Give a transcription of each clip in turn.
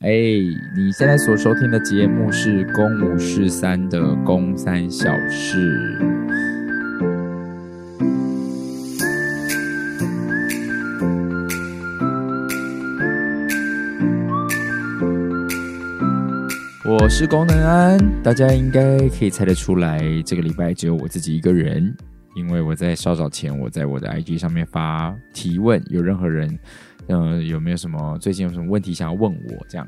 哎，你现在所收听的节目是《公五十三》的《公三小事》。我是功能安，大家应该可以猜得出来，这个礼拜只有我自己一个人，因为我在稍早前我在我的 IG 上面发提问，有任何人。嗯、有没有什么最近有什么问题想要问我？这样，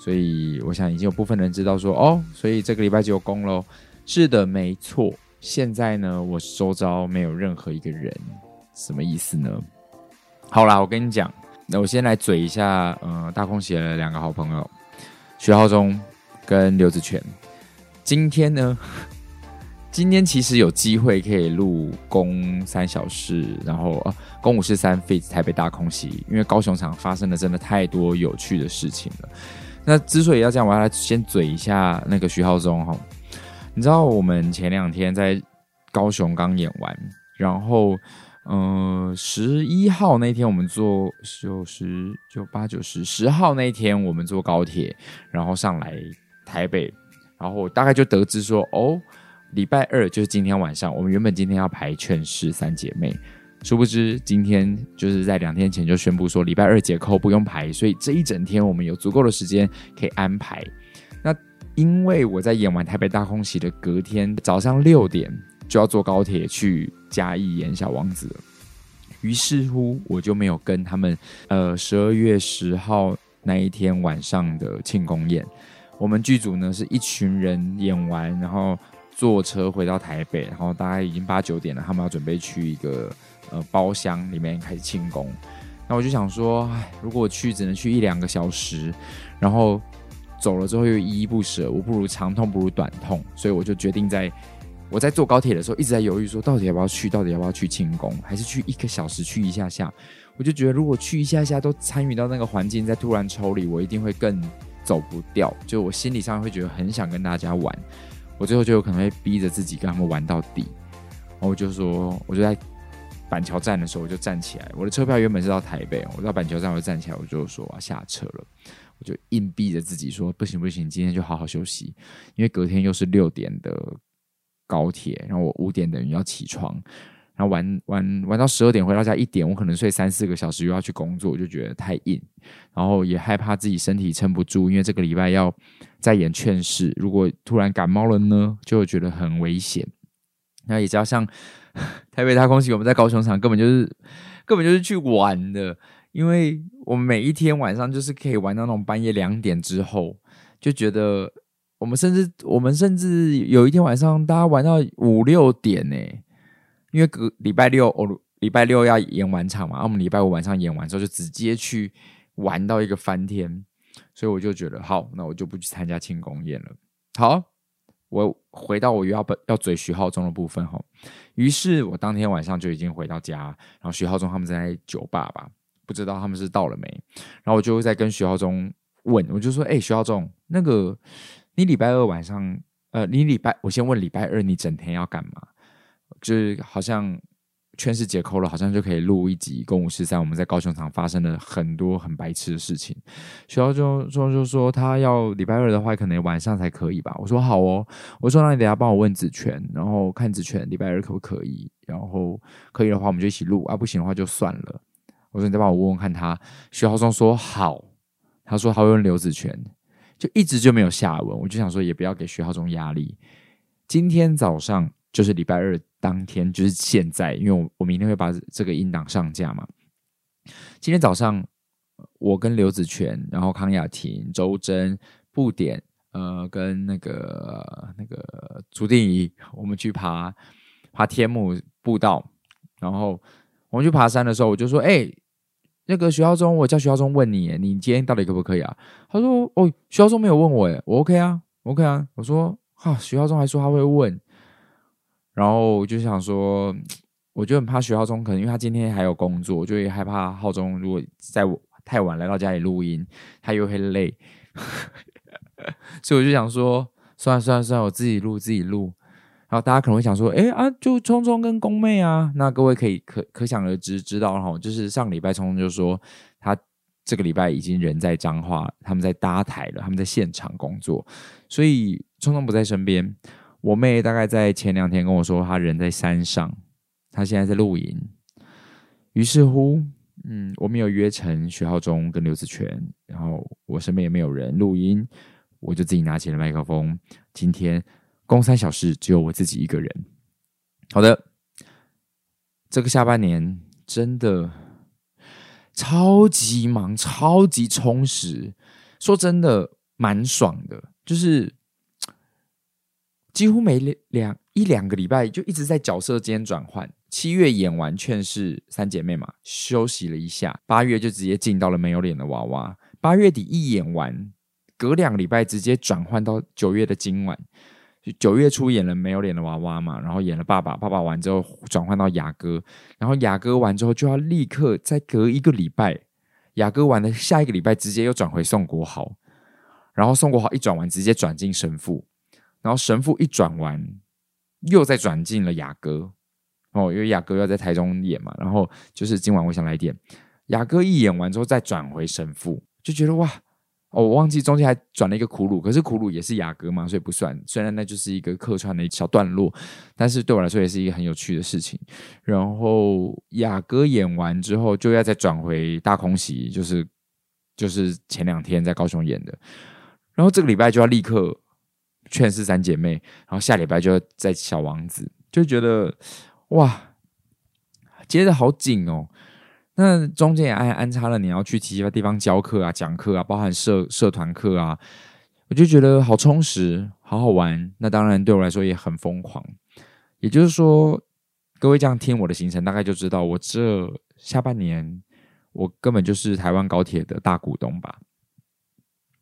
所以我想已经有部分人知道说哦，所以这个礼拜就有功喽。是的，没错。现在呢，我周遭没有任何一个人，什么意思呢？好啦，我跟你讲，那我先来嘴一下，呃，大空写的两个好朋友徐浩中跟刘子权。今天呢？今天其实有机会可以录公三小事，然后啊，公五四三 fit 台北大空袭，因为高雄场发生的真的太多有趣的事情了。那之所以要这样，我要来先嘴一下那个徐浩中哈。你知道我们前两天在高雄刚演完，然后嗯，十一号那天我们坐九十九八九十十号那天我们坐高铁，然后上来台北，然后大概就得知说哦。礼拜二就是今天晚上，我们原本今天要排《劝世三姐妹》，殊不知今天就是在两天前就宣布说礼拜二解扣不用排，所以这一整天我们有足够的时间可以安排。那因为我在演完台北大空袭的隔天早上六点就要坐高铁去嘉义演小王子，于是乎我就没有跟他们呃十二月十号那一天晚上的庆功宴。我们剧组呢是一群人演完，然后。坐车回到台北，然后大概已经八九点了，他们要准备去一个呃包厢里面开始庆功。那我就想说，如果我去只能去一两个小时，然后走了之后又依依不舍，我不如长痛不如短痛，所以我就决定在我在坐高铁的时候一直在犹豫，说到底要不要去，到底要不要去庆功，还是去一个小时去一下下。我就觉得如果去一下下都参与到那个环境，再突然抽离，我一定会更走不掉，就我心理上会觉得很想跟大家玩。我最后就有可能会逼着自己跟他们玩到底，然后我就说，我就在板桥站的时候，我就站起来。我的车票原本是到台北，我到板桥站我就站起来，我就说我要下车了，我就硬逼着自己说不行不行，今天就好好休息，因为隔天又是六点的高铁，然后我五点等于要起床。然后玩玩玩到十二点回到家一点，我可能睡三四个小时，又要去工作，我就觉得太硬，然后也害怕自己身体撑不住，因为这个礼拜要再演劝世，如果突然感冒了呢，就会觉得很危险。那也知道像台北大空袭，我们在高雄场根本就是根本就是去玩的，因为我们每一天晚上就是可以玩到那种半夜两点之后，就觉得我们甚至我们甚至有一天晚上大家玩到五六点呢。因为隔礼拜六，我礼拜六要演完场嘛，然后我们礼拜五晚上演完之后就直接去玩到一个翻天，所以我就觉得好，那我就不去参加庆功宴了。好，我回到我又要要嘴徐浩中的部分哈，于是我当天晚上就已经回到家，然后徐浩中他们在酒吧吧，不知道他们是到了没，然后我就会在跟徐浩中问，我就说，哎，徐浩中，那个你礼拜二晚上，呃，你礼拜我先问礼拜二你整天要干嘛？就是好像劝世解扣了，好像就可以录一集《公五十三》。我们在高雄场发生了很多很白痴的事情。学校就说就说他要礼拜二的话，可能晚上才可以吧。我说好哦。我说那你等下帮我问子权，然后看子权礼拜二可不可以。然后可以的话，我们就一起录啊；不行的话就算了。我说你再帮我问问看他。徐浩中说好，他说他会问刘子权，就一直就没有下文。我就想说也不要给徐浩中压力。今天早上就是礼拜二。当天就是现在，因为我我明天会把这个音档上架嘛。今天早上，我跟刘子权，然后康雅婷、周真、布点，呃，跟那个那个朱定仪，我们去爬爬天母步道。然后我们去爬山的时候，我就说：“哎、那个徐浩中，我叫徐浩中问你，你今天到底可不可以啊？”他说：“哦，徐浩中没有问我，哎，我 OK 啊，OK 啊。”我说：“哈，徐浩中还说他会问。”然后我就想说，我就很怕徐浩中，可能因为他今天还有工作，就会害怕浩中如果在我太晚来到家里录音，他又会累，所以我就想说，算了算了算了，我自己录自己录。然后大家可能会想说，哎啊，就聪聪跟宫妹啊，那各位可以可可想而知知道哈，就是上个礼拜聪聪就说他这个礼拜已经人在彰化，他们在搭台了，他们在现场工作，所以聪聪不在身边。我妹大概在前两天跟我说，她人在山上，她现在在露营。于是乎，嗯，我们有约成徐浩中跟刘子权，然后我身边也没有人录音，我就自己拿起了麦克风。今天公三小时只有我自己一个人。好的，这个下半年真的超级忙，超级充实。说真的，蛮爽的，就是几乎每两一两个礼拜就一直在角色间转换。七月演完《劝世三姐妹》嘛，休息了一下，八月就直接进到了没有脸的娃娃。八月底一演完，隔两个礼拜直接转换到九月的今晚。九月初演了没有脸的娃娃嘛，然后演了爸爸，爸爸完之后转换到雅哥，然后雅哥完之后就要立刻再隔一个礼拜，雅哥完的下一个礼拜直接又转回宋国豪，然后宋国豪一转完直接转进神父，然后神父一转完又再转进了雅哥，哦，因为雅哥要在台中演嘛，然后就是今晚我想来点雅哥一演完之后再转回神父，就觉得哇。哦，我忘记中间还转了一个苦鲁，可是苦鲁也是雅哥嘛，所以不算。虽然那就是一个客串的小段落，但是对我来说也是一个很有趣的事情。然后雅哥演完之后，就要再转回大空袭，就是就是前两天在高雄演的。然后这个礼拜就要立刻劝世三姐妹，然后下礼拜就要在小王子，就觉得哇，接得好紧哦。那中间也安安插了你要去其他地方教课啊、讲课啊，包含社社团课啊，我就觉得好充实、好好玩。那当然对我来说也很疯狂。也就是说，各位这样听我的行程，大概就知道我这下半年我根本就是台湾高铁的大股东吧。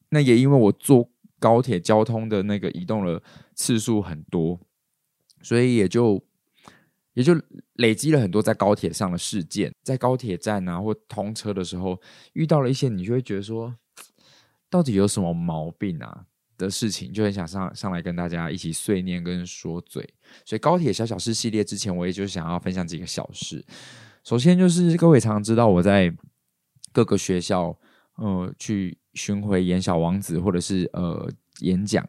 那也因为我做高铁交通的那个移动的次数很多，所以也就。也就累积了很多在高铁上的事件，在高铁站啊或通车的时候遇到了一些你就会觉得说，到底有什么毛病啊的事情，就很想上上来跟大家一起碎念跟说嘴。所以高铁小小事系列之前，我也就想要分享几个小事。首先就是各位常常知道我在各个学校呃去巡回演小王子或者是呃演讲。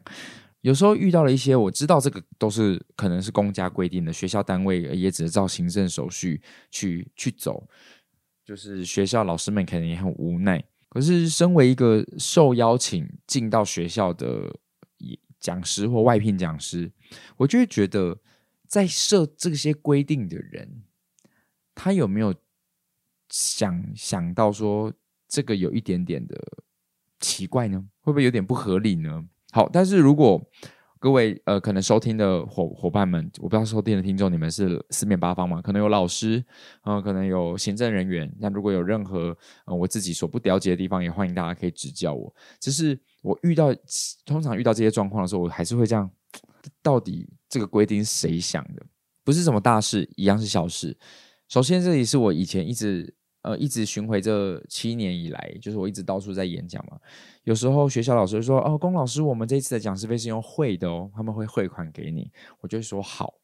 有时候遇到了一些我知道这个都是可能是公家规定的，学校单位也只是照行政手续去去走，就是学校老师们可能也很无奈。可是身为一个受邀请进到学校的讲师或外聘讲师，我就会觉得在设这些规定的人，他有没有想想到说这个有一点点的奇怪呢？会不会有点不合理呢？好，但是如果各位呃可能收听的伙伙伴们，我不知道收听的听众你们是四面八方嘛？可能有老师，呃，可能有行政人员。那如果有任何呃我自己所不了解的地方，也欢迎大家可以指教我。只是我遇到通常遇到这些状况的时候，我还是会这样：到底这个规定是谁想的？不是什么大事，一样是小事。首先，这里是我以前一直。呃，一直巡回这七年以来，就是我一直到处在演讲嘛。有时候学校老师会说：“哦，龚老师，我们这次的讲师费是用汇的哦，他们会汇款给你。”我就会说：“好。”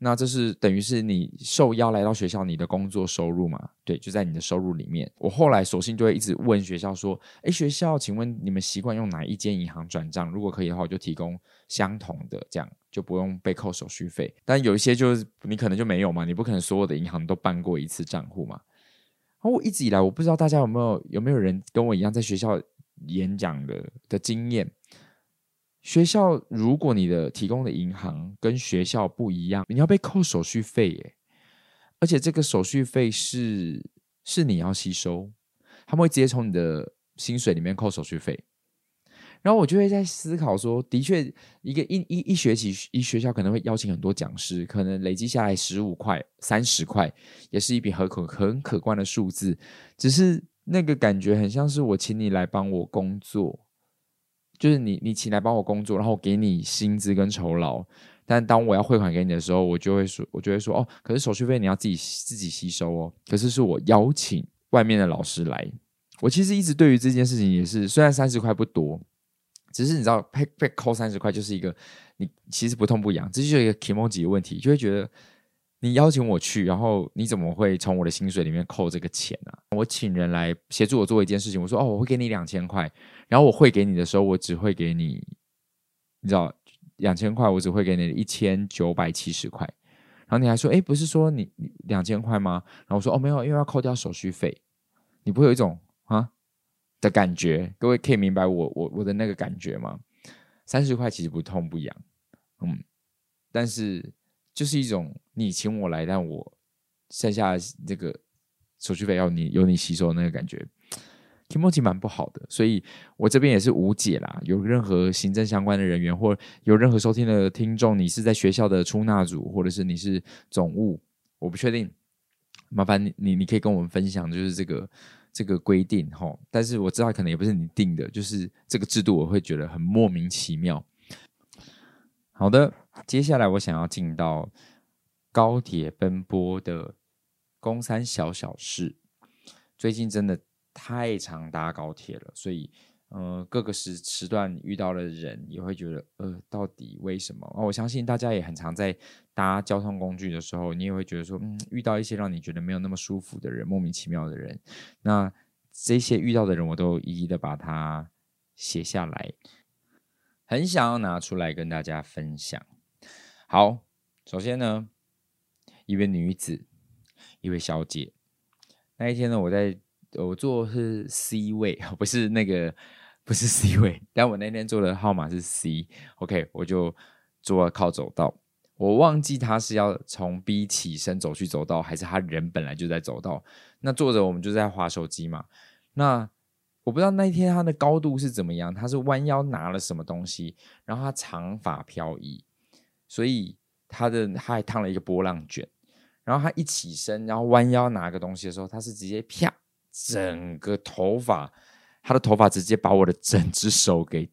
那这是等于是你受邀来到学校，你的工作收入嘛？对，就在你的收入里面。我后来索性就会一直问学校说：“诶，学校，请问你们习惯用哪一间银行转账？如果可以的话，我就提供相同的，这样就不用被扣手续费。但有一些就是你可能就没有嘛，你不可能所有的银行都办过一次账户嘛。”然后我一直以来，我不知道大家有没有有没有人跟我一样在学校演讲的的经验。学校如果你的提供的银行跟学校不一样，你要被扣手续费耶，而且这个手续费是是你要吸收，他们会直接从你的薪水里面扣手续费。然后我就会在思考说，的确，一个一一一学期一学校可能会邀请很多讲师，可能累积下来十五块、三十块，也是一笔很可很可观的数字。只是那个感觉很像是我请你来帮我工作，就是你你请来帮我工作，然后给你薪资跟酬劳。但当我要汇款给你的时候，我就会说，我就会说，哦，可是手续费你要自己自己吸收哦。可是是我邀请外面的老师来。我其实一直对于这件事情也是，虽然三十块不多。只是你知道，被被扣三十块就是一个你其实不痛不痒，这就是一个 kimoji 的问题，就会觉得你邀请我去，然后你怎么会从我的薪水里面扣这个钱呢、啊？我请人来协助我做一件事情，我说哦，我会给你两千块，然后我汇给你的时候，我只会给你，你知道，两千块，我只会给你一千九百七十块，然后你还说，哎，不是说你你两千块吗？然后我说哦，没有，因为要扣掉手续费，你不会有一种的感觉？各位可以明白我我我的那个感觉吗？三十块其实不痛不痒，嗯，但是。就是一种你请我来，但我剩下这个手续费要你由你吸收那个感觉，気持ち蛮不好的，所以我这边也是无解啦。有任何行政相关的人员，或有任何收听的听众，你是在学校的出纳组，或者是你是总务，我不确定，麻烦你你你可以跟我们分享，就是这个这个规定哈。但是我知道可能也不是你定的，就是这个制度我会觉得很莫名其妙。好的。接下来我想要进到高铁奔波的公三小小事。最近真的太常搭高铁了，所以呃各个时时段遇到的人也会觉得呃到底为什么？哦，我相信大家也很常在搭交通工具的时候，你也会觉得说嗯遇到一些让你觉得没有那么舒服的人，莫名其妙的人。那这些遇到的人，我都一一的把它写下来，很想要拿出来跟大家分享。好，首先呢，一位女子，一位小姐。那一天呢，我在我坐是 C 位，不是那个，不是 C 位，但我那天坐的号码是 C。OK，我就坐靠走道。我忘记他是要从 B 起身走去走道，还是他人本来就在走道。那坐着我们就在滑手机嘛。那我不知道那一天他的高度是怎么样，他是弯腰拿了什么东西，然后他长发飘逸。所以他的他还烫了一个波浪卷，然后他一起身，然后弯腰拿个东西的时候，他是直接啪，整个头发，他的头发直接把我的整只手给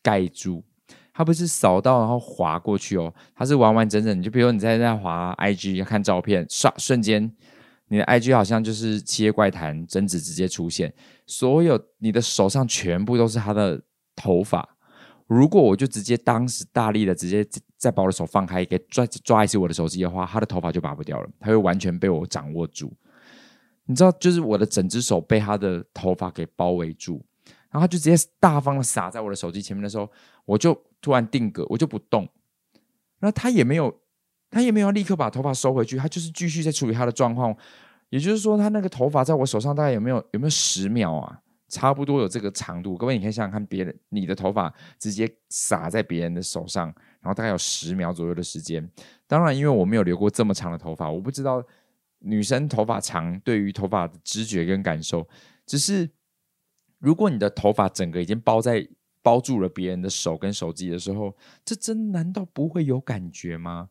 盖住。他不是扫到然后滑过去哦，他是完完整整。就比如你在那滑 IG 看照片，唰，瞬间你的 IG 好像就是《七夜怪谈》贞子直接出现，所有你的手上全部都是他的头发。如果我就直接当时大力的直接再把我的手放开，给抓抓一次我的手机的话，他的头发就拔不掉了，他会完全被我掌握住。你知道，就是我的整只手被他的头发给包围住，然后他就直接大方的撒在我的手机前面的时候，我就突然定格，我就不动。那他也没有，他也没有立刻把头发收回去，他就是继续在处理他的状况。也就是说，他那个头发在我手上大概有没有有没有十秒啊？差不多有这个长度，各位你可以想想看，别人你的头发直接洒在别人的手上，然后大概有十秒左右的时间。当然，因为我没有留过这么长的头发，我不知道女生头发长对于头发的知觉跟感受。只是如果你的头发整个已经包在包住了别人的手跟手机的时候，这真难道不会有感觉吗？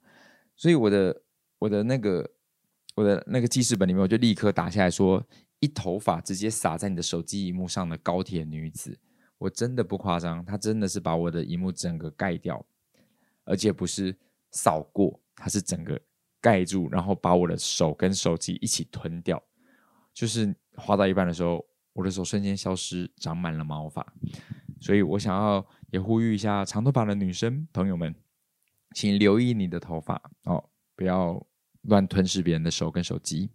所以我的我的那个我的那个记事本里面，我就立刻打下来说。一头发直接洒在你的手机荧幕上的高铁女子，我真的不夸张，她真的是把我的荧幕整个盖掉，而且不是扫过，她是整个盖住，然后把我的手跟手机一起吞掉。就是滑到一半的时候，我的手瞬间消失，长满了毛发。所以我想要也呼吁一下长头发的女生朋友们，请留意你的头发哦，不要乱吞噬别人的手跟手机。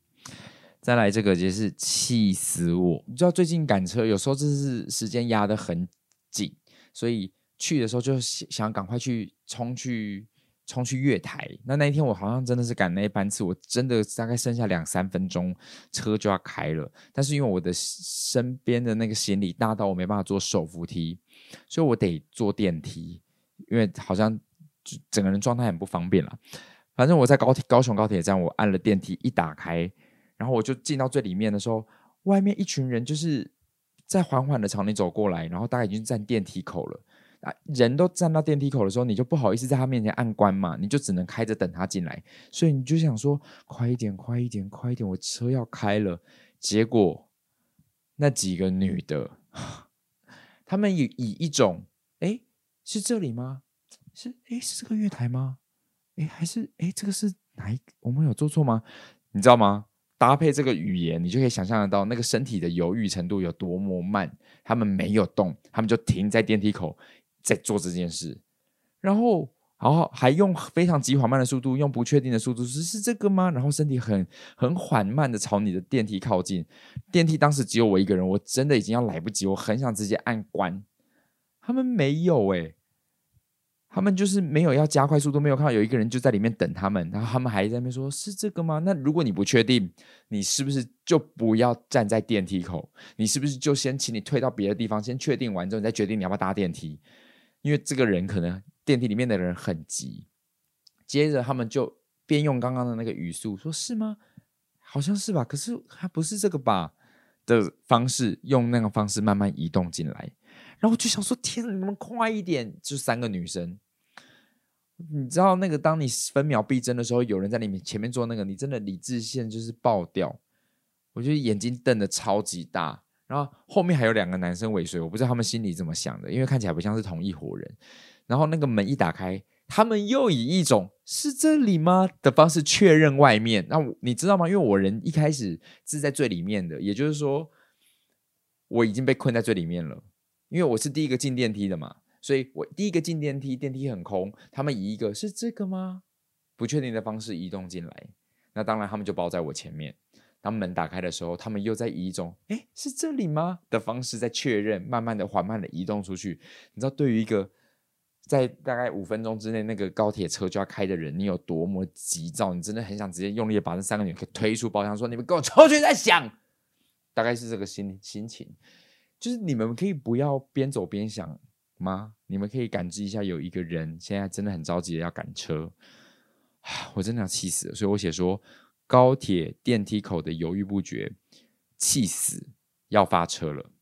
再来这个也是气死我！你知道最近赶车有时候就是时间压得很紧，所以去的时候就想赶快去冲去冲去月台。那那一天我好像真的是赶那一班次，我真的大概剩下两三分钟车就要开了。但是因为我的身边的那个行李大到我没办法坐手扶梯，所以我得坐电梯，因为好像整个人状态很不方便了。反正我在高铁高雄高铁站，我按了电梯一打开。然后我就进到最里面的时候，外面一群人就是在缓缓的朝你走过来，然后大概已经站电梯口了人都站到电梯口的时候，你就不好意思在他面前按关嘛，你就只能开着等他进来，所以你就想说快一点，快一点，快一点，我车要开了。结果那几个女的，他们以以一种哎是这里吗？是哎是这个月台吗？哎还是哎这个是哪一？我们有做错吗？你知道吗？搭配这个语言，你就可以想象得到那个身体的犹豫程度有多么慢。他们没有动，他们就停在电梯口，在做这件事。然后，然后还用非常极缓慢的速度，用不确定的速度，是是这个吗？然后身体很很缓慢的朝你的电梯靠近。电梯当时只有我一个人，我真的已经要来不及，我很想直接按关。他们没有诶、他们就是没有要加快速度，没有看到有一个人就在里面等他们，然后他们还在那边说：“是这个吗？”那如果你不确定，你是不是就不要站在电梯口？你是不是就先请你退到别的地方，先确定完之后，你再决定你要不要搭电梯？因为这个人可能。电梯里面的人很急，接着他们就边用刚刚的那个语速说：“是吗？好像是吧，可是还不是这个吧？”的方式，用那个方式慢慢移动进来。然后我就想说：“天哪，你们快一点！”就三个女生，你知道那个当你分秒必争的时候，有人在你面前面做那个，你真的理智线就是爆掉。我觉得眼睛瞪得超级大，然后后面还有两个男生尾随，我不知道他们心里怎么想的，因为看起来不像是同一伙人。然后那个门一打开，他们又以一种“是这里吗”的方式确认外面。那你知道吗？因为我人一开始是在最里面的，也就是说我已经被困在最里面了。因为我是第一个进电梯的嘛，所以我第一个进电梯，电梯很空，他们以一个“是这个吗”不确定的方式移动进来。那当然，他们就包在我前面。当门打开的时候，他们又在以一种“哎，是这里吗”的方式在确认，慢慢的、缓慢的移动出去。你知道，对于一个在大概五分钟之内，那个高铁车就要开的人，你有多么急躁？你真的很想直接用力把那三个女给推出包厢，说：“你们给我出去再想。”大概是这个心心情，就是你们可以不要边走边想吗？你们可以感知一下，有一个人现在真的很着急的要赶车，我真的要气死了。所以我写说，高铁电梯口的犹豫不决，气死，要发车了。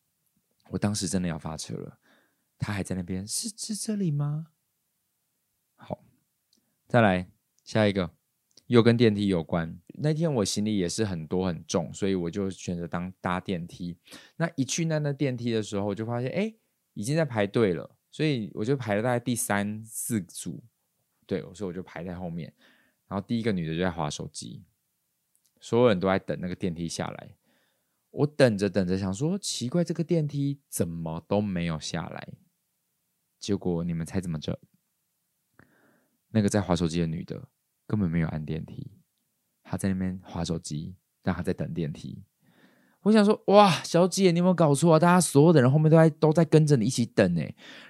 我当时真的要发车了。他还在那边，是是这里吗？好，再来下一个，又跟电梯有关。那天我行李也是很多很重，所以我就选择当搭电梯。那一去那那电梯的时候，我就发现哎，已经在排队了，所以我就排了大概第三四组，对，所以我就排在后面。然后第一个女的就在滑手机，所有人都在等那个电梯下来。我等着等着，想说奇怪，这个电梯怎么都没有下来。结果你们猜怎么着？那个在滑手机的女的根本没有按电梯，她在那边滑手机，但她在等电梯。我想说，哇，小姐，你有没有搞错啊？大家所有的人后面都在都在跟着你一起等呢，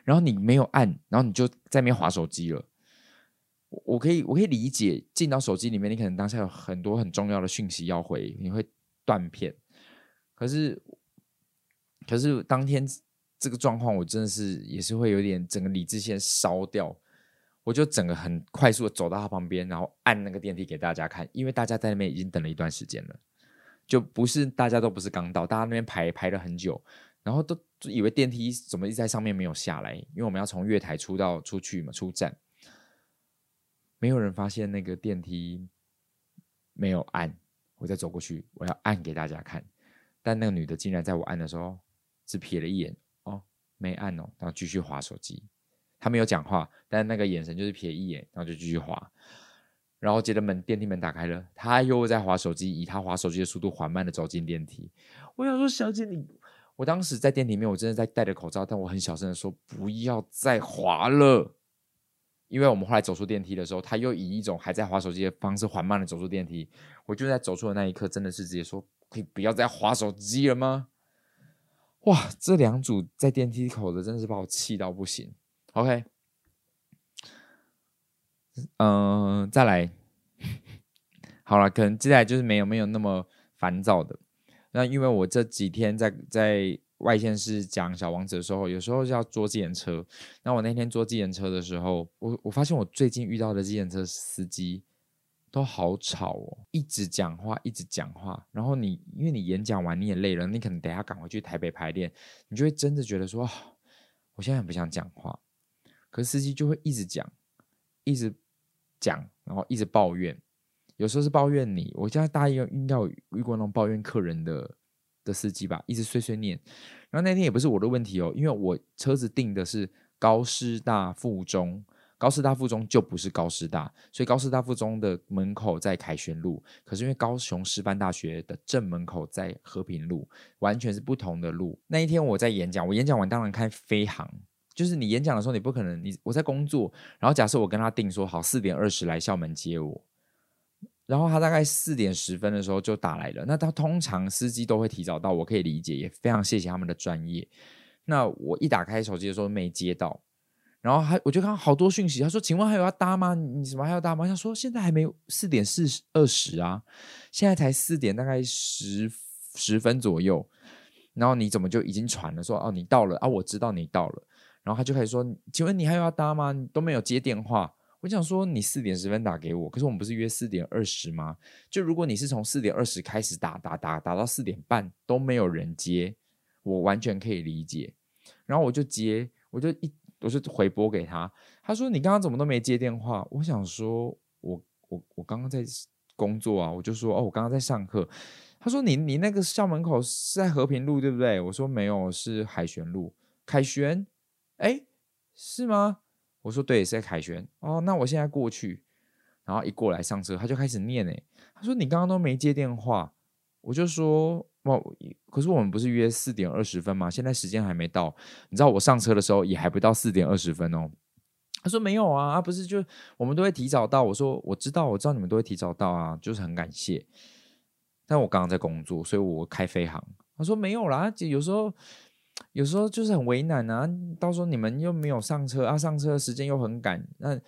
然后你没有按，然后你就在那边滑手机了。我可以我可以理解，进到手机里面，你可能当下有很多很重要的讯息要回，你会断片。可是，可是当天。这个状况我真的是也是会有点整个理智线烧掉，我就整个很快速的走到他旁边，然后按那个电梯给大家看，因为大家在那边已经等了一段时间了，就不是大家都不是刚到，大家那边排排了很久，然后都以为电梯怎么一直在上面没有下来，因为我们要从月台出到出去嘛，出站，没有人发现那个电梯没有按，我再走过去，我要按给大家看，但那个女的竟然在我按的时候只瞥了一眼。哦没按哦，然后继续滑手机。她没有讲话，但那个眼神就是瞥一眼，然后就继续滑。然后接着门电梯门打开了，她又在滑手机，以她滑手机的速度缓慢的走进电梯。我想说，小姐你，我当时在电梯里面，我真的在戴着口罩，但我很小声的说不要再滑了，因为我们后来走出电梯的时候，他又以一种还在滑手机的方式缓慢的走出电梯。我就在走出的那一刻，真的是直接说，可以不要再滑手机了吗？哇，这两组在电梯口的真的是把我气到不行。OK，嗯、再来，好了，可能接下来就是没有没有那么烦躁的。那因为我这几天在在外线是讲小王子的时候，有时候是要坐计程车。那我那天坐计程车的时候，我我发现我最近遇到的计程车司机。都好吵哦，一直讲话，一直讲话。然后你，因为你演讲完你也累了，你可能等下赶回去台北排练，你就会真的觉得说，我现在很不想讲话。可司机就会一直讲，一直讲，然后一直抱怨。有时候是抱怨你，我现在大一应该有遇过那种抱怨客人的的司机吧，一直碎碎念。然后那天也不是我的问题哦，因为我车子订的是高师大附中。高师大附中就不是高师大，所以高师大附中的门口在凯旋路，可是因为高雄师范大学的正门口在和平路，完全是不同的路。那一天我在演讲，我演讲完当然开飞航，就是你演讲的时候，你不可能你我在工作，然后假设我跟他定说好四点二十来校门接我，然后他大概四点十分的时候就打来了。那他通常司机都会提早到，我可以理解，也非常谢谢他们的专业。那我一打开手机的时候没接到，然后还我就看到好多讯息，他说：“请问还有要搭吗？你什么还要搭吗？”他说：“现在还没有四点四二十啊，现在才四点大概十十分左右。”然后你怎么就已经传了说：“哦，你到了啊，我知道你到了。”然后他就开始说：“请问你还有要搭吗？你都没有接电话。”我想说：“你四点十分打给我，可是我们不是约四点二十吗？就如果你是从四点二十开始打打打打到四点半都没有人接。”我完全可以理解，然后我就接，我就一我就回拨给他，他说：“你刚刚怎么都没接电话？”我想说：“我我我刚刚在工作啊。”我就说：“哦，我刚刚在上课。”他说：“你你那个校门口是在和平路对不对？”我说：“没有，是凯旋路。”凯旋？哎，是吗？我说：“对，是在凯旋。”哦，那我现在过去，然后一过来上车，他就开始念哎，他说：“你刚刚都没接电话。”我就说。哇，可是我们不是约四点二十分吗？现在时间还没到，你知道我上车的时候也还不到四点二十分哦。他说没有啊，啊不是就我们都会提早到。我说我知道，我知道你们都会提早到啊，就是很感谢。但我刚刚在工作，所以我开飞航。他说没有啦，就有时候有时候就是很为难啊。到时候你们又没有上车啊，上车的时间又很赶。那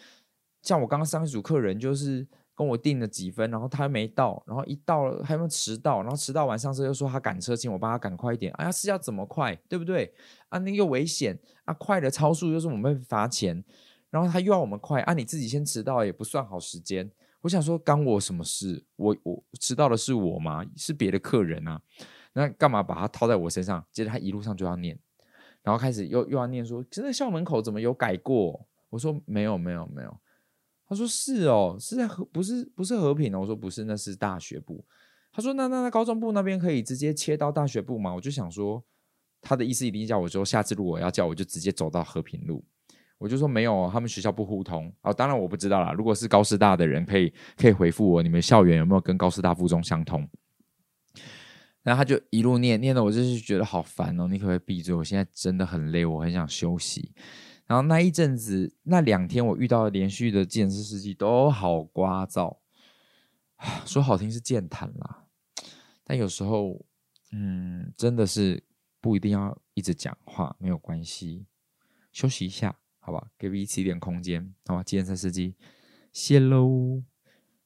像我刚刚上一组客人就是。跟我订了几分，然后他还没到，然后一到了还没迟到，然后迟到晚上车又说他赶车，请我帮他赶快一点。哎呀，是要怎么快，对不对？啊，那又危险啊，快的超速又是我们罚钱，然后他又要我们快，啊，你自己先迟到也不算好时间。我想说，干我什么事？我我迟到的是我吗？是别的客人啊？那干嘛把它套在我身上？接着他一路上就要念，然后开始又又要念说，真的校门口怎么有改过？我说没有没有没有。他说是哦，是在和不是不是和平哦。我说不是，那是大学部。他说那那那高中部那边可以直接切到大学部吗？我就想说他的意思一定叫我说下次如果要叫我就直接走到和平路。我就说没有，他们学校不互通。哦，当然我不知道啦。如果是高师大的人可以可以回复我，你们校园有没有跟高师大附中相通？然后他就一路念念的，我就是觉得好烦哦。你可不可以闭嘴？我现在真的很累，我很想休息。然后那一阵子，那两天我遇到连续的计程车司机都好聒噪，说好听是健谈啦，但有时候，嗯，真的是不一定要一直讲话，没有关系，休息一下，好吧，给彼此一点空间，好吧，计程车司机，谢喽，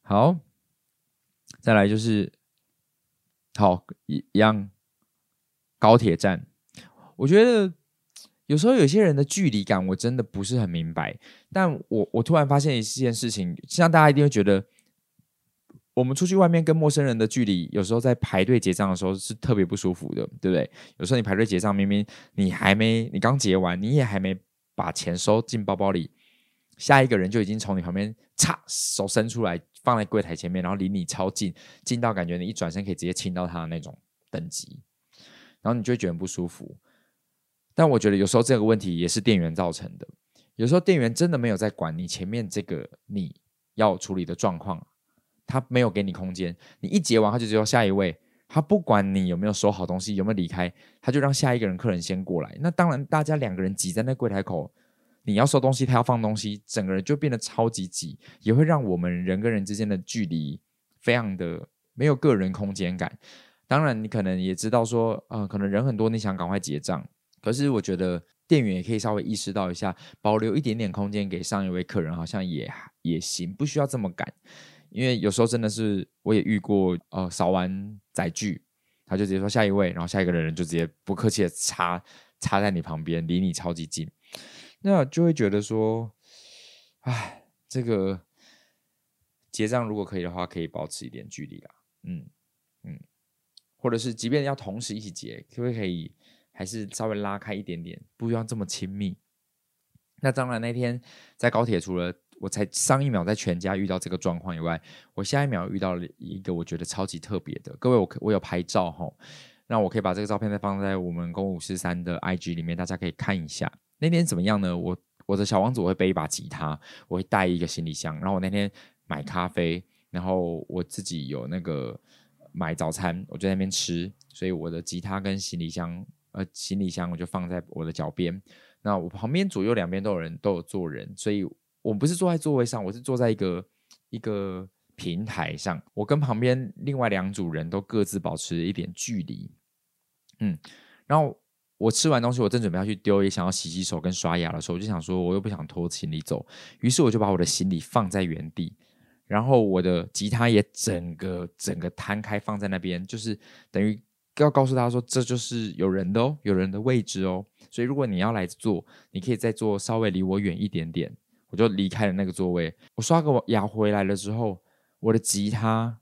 好，再来就是，好一一样，高铁站，我觉得。有时候有些人的距离感我真的不是很明白，但我我突然发现一件事情，像大家一定会觉得，我们出去外面跟陌生人的距离，有时候在排队结账的时候是特别不舒服的，对不对？有时候你排队结账，明明你还没你刚结完，你也还没把钱收进包包里，下一个人就已经从你旁边擦手伸出来放在柜台前面，然后离你超近，近到感觉你一转身可以直接亲到他的那种等级，然后你就会觉得不舒服。但我觉得有时候这个问题也是店员造成的。有时候店员真的没有在管你前面这个你要处理的状况，他没有给你空间。你一结完，他就只有下一位，他不管你有没有收好东西，有没有离开，他就让下一个人客人先过来。那当然，大家两个人挤在那柜台口，你要收东西，他要放东西，整个人就变得超级挤，也会让我们人跟人之间的距离非常的没有个人空间感。当然，你可能也知道说，呃，可能人很多，你想赶快结账。可是我觉得店员也可以稍微意识到一下，保留一点点空间给上一位客人，好像也也行，不需要这么赶。因为有时候真的是我也遇过，呃，扫完载具，他就直接说下一位，然后下一个人就直接不客气的插插在你旁边，离你超级近，那就会觉得说，哎，这个结账如果可以的话，可以保持一点距离啦，嗯嗯，或者是即便要同时一起结，可不可以？还是稍微拉开一点点，不要这么亲密。那当然，那天在高铁，除了我才上一秒在全家遇到这个状况以外，我下一秒遇到了一个我觉得超级特别的。各位，我我有拍照哈，那我可以把这个照片再放在我们公五四三的 IG 里面，大家可以看一下。那天怎么样呢？我我的小王子我会背一把吉他，我会带一个行李箱，然后我那天买咖啡，然后我自己有那个买早餐，我就在那边吃，所以我的吉他跟行李箱。呃，行李箱我就放在我的脚边，那我旁边左右两边都有人，都有坐人，所以我不是坐在座位上，我是坐在一个一个平台上。我跟旁边另外两组人都各自保持一点距离。嗯，然后我吃完东西，我正准备要去丢，也想要洗洗手跟刷牙的时候，我就想说，我又不想拖行李走，于是我就把我的行李放在原地，然后我的吉他也整个整个摊开放在那边，就是等于要告诉他说，这就是有人的哦，有人的位置哦。所以如果你要来坐，你可以再坐稍微离我远一点点。我就离开了那个座位。我刷个牙回来了之后，我的吉他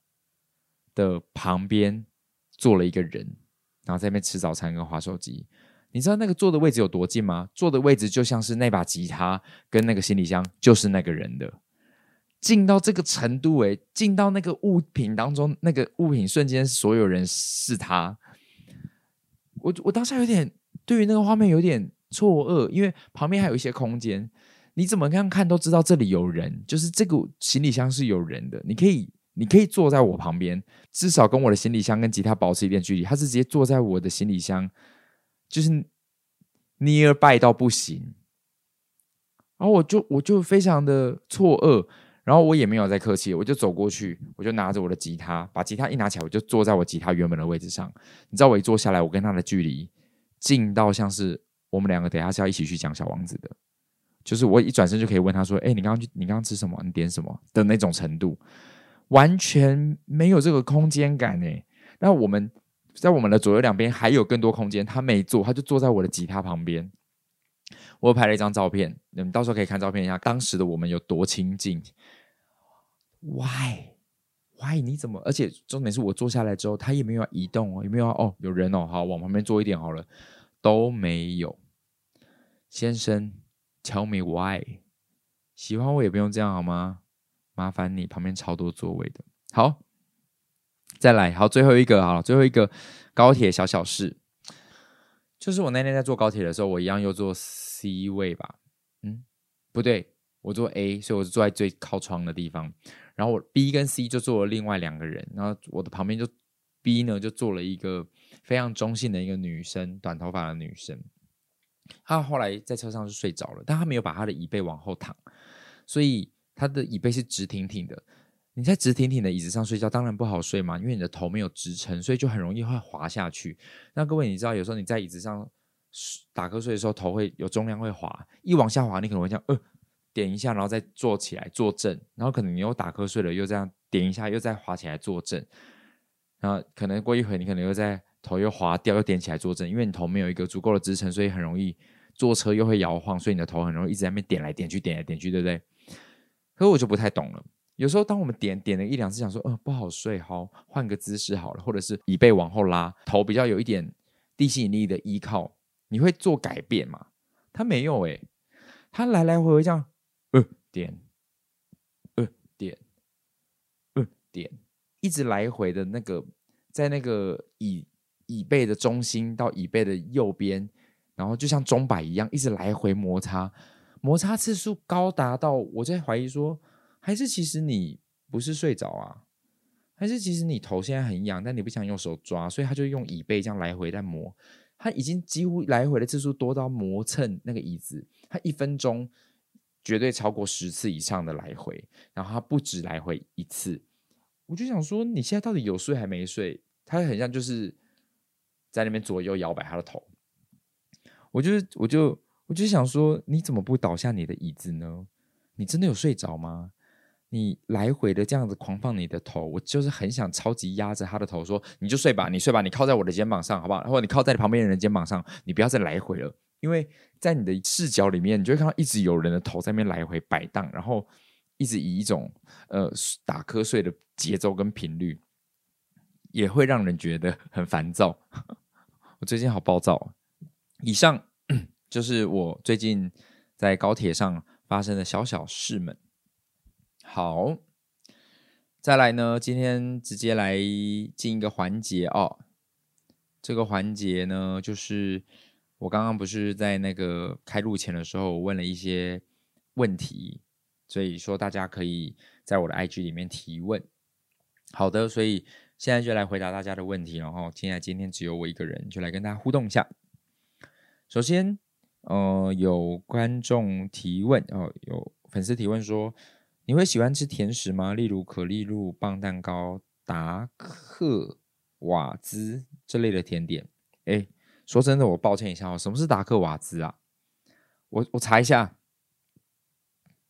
的旁边坐了一个人。然后在那边吃早餐跟滑手机，你知道那个坐的位置有多近吗？坐的位置就像是那把吉他跟那个行李箱就是那个人的，近到这个程度诶，近到那个物品当中，那个物品瞬间所有人是他。我我当下有点对于那个画面有点错愕，因为旁边还有一些空间，你怎么样看都知道这里有人，就是这个行李箱是有人的，你可以。你可以坐在我旁边，至少跟我的行李箱跟吉他保持一点距离。他是直接坐在我的行李箱，就是 nearby 到不行。然后我就我就非常的错愕，然后我也没有再客气，我就走过去，我就拿着我的吉他，把吉他一拿起来，我就坐在我吉他原本的位置上。你知道我一坐下来，我跟他的距离近到像是我们两个等下是要一起去讲小王子的，就是我一转身就可以问他说：“哎，你刚刚去，你刚刚吃什么？你点什么？”的那种程度。完全没有这个空间感诶，那我们在我们的左右两边还有更多空间，他没坐，他就坐在我的吉他旁边。我拍了一张照片，你们到时候可以看照片一下，当时的我们有多亲近。Why? Why？你怎么？而且重点是我坐下来之后，他也没有要移动哦，也没有哦，有人哦，好，往旁边坐一点好了，都没有。先生，Tell me why？喜欢我也不用这样好吗？麻烦你，旁边超多座位的。好，再来，好，最后一个，好，最后一个高铁小小事，就是我那天在坐高铁的时候，我一样又坐 C 位吧？嗯，不对，我坐 A，所以我是坐在最靠窗的地方。然后我 B 跟 C 就坐了另外两个人，然后我的旁边就 B 呢就坐了一个非常中性的一个女生，短头发的女生。她后来在车上就睡着了，但她没有把她的椅背往后躺，所以。她的椅背是直挺挺的，你在直挺挺的椅子上睡觉，当然不好睡嘛，因为你的头没有支撑，所以就很容易会滑下去。那各位，你知道有时候你在椅子上打瞌睡的时候，头会有重量会滑，一往下滑，你可能会这样呃点一下，然后再坐起来坐正，然后可能你又打瞌睡了，又这样点一下，又再滑起来坐正，然后可能过一会你可能又在头又滑掉，又点起来坐正，因为你头没有一个足够的支撑，所以很容易坐车又会摇晃，所以你的头很容易一直在那边点来点去，点来点去，对不对？可是我就不太懂了。有时候当我们点点了一两次，想说，呃，不好睡，好，换个姿势好了，或者是椅背往后拉，头比较有一点地心引力的依靠，你会做改变吗？他没有诶，他来来回回这样，呃，点，呃，点，呃，点，一直来回的那个，在那个椅椅背的中心到椅背的右边，然后就像钟摆一样，一直来回摩擦。摩擦次数高达到，我在怀疑说，还是其实你不是睡着啊？还是其实你头现在很痒，但你不想用手抓，所以他就用椅背这样来回在磨。他已经几乎来回的次数多到磨蹭那个椅子，他一分钟绝对超过十次以上的来回，然后他不止来回一次。我就想说，你现在到底有睡还没睡？他很像就是在那边左右摇摆他的头。我就是，我就。我就想说，你怎么不倒下你的椅子呢？你真的有睡着吗？你来回的这样子狂放你的头，我就是很想超级压着他的头，说你就睡吧，你睡吧，你靠在我的肩膀上，好不好？然后你靠在你旁边人肩膀上，你不要再来回了，因为在你的视角里面，你就会看到一直有人的头在那边来回摆荡，然后一直以一种呃打瞌睡的节奏跟频率，也会让人觉得很烦躁。我最近好暴躁。以上。就是我最近在高铁上发生的小小事们。好，再来呢，今天直接来进一个环节哦。这个环节呢，就是我刚刚不是在那个开录前的时候问了一些问题，所以说大家可以在我的 IG 里面提问。好的，所以现在就来回答大家的问题，然后现在今天只有我一个人，就来跟大家互动一下。首先。呃，有观众提问哦，有粉丝提问说，你会喜欢吃甜食吗？例如可丽露、棒蛋糕、达克瓦兹这类的甜点。哎，说真的，我抱歉一下哦，什么是达克瓦兹啊？我我查一下，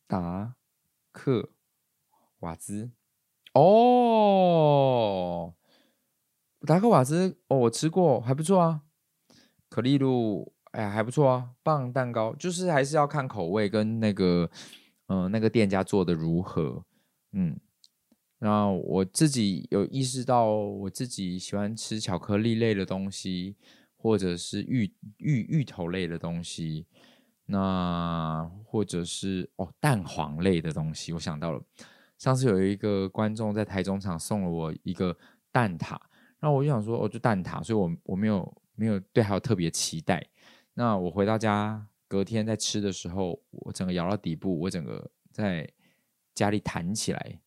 达克瓦兹哦，达克瓦兹哦，我吃过，还不错啊。可丽露，哎呀，还不错啊。棒蛋糕就是还是要看口味跟那个，嗯、那个店家做的如何。嗯，那我自己有意识到，我自己喜欢吃巧克力类的东西，或者是芋芋芋头类的东西，那或者是哦蛋黄类的东西。我想到了，上次有一个观众在台中场送了我一个蛋挞，然后我就想说，哦，就蛋挞，所以我我没有。没有对，还有特别期待。那我回到家，隔天在吃的时候，我整个咬到底部，我整个在家里弹起来，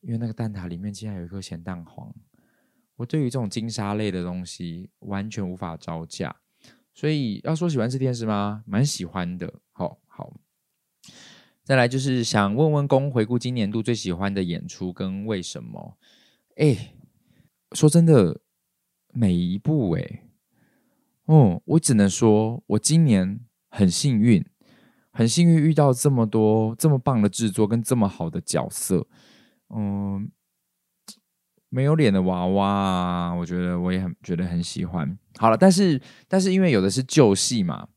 因为那个蛋挞里面竟然有一颗咸蛋黄。我对于这种金沙类的东西完全无法招架，所以要说喜欢吃甜食吗？蛮喜欢的。好好，再来就是想问问公回顾今年度最喜欢的演出跟为什么？哎，说真的，每一部哎。哦，我只能说，我今年很幸运，很幸运遇到这么多这么棒的制作跟这么好的角色。嗯，没有脸的娃娃，我觉得我也很觉得很喜欢。好了，但是但是因为有的是旧戏嘛，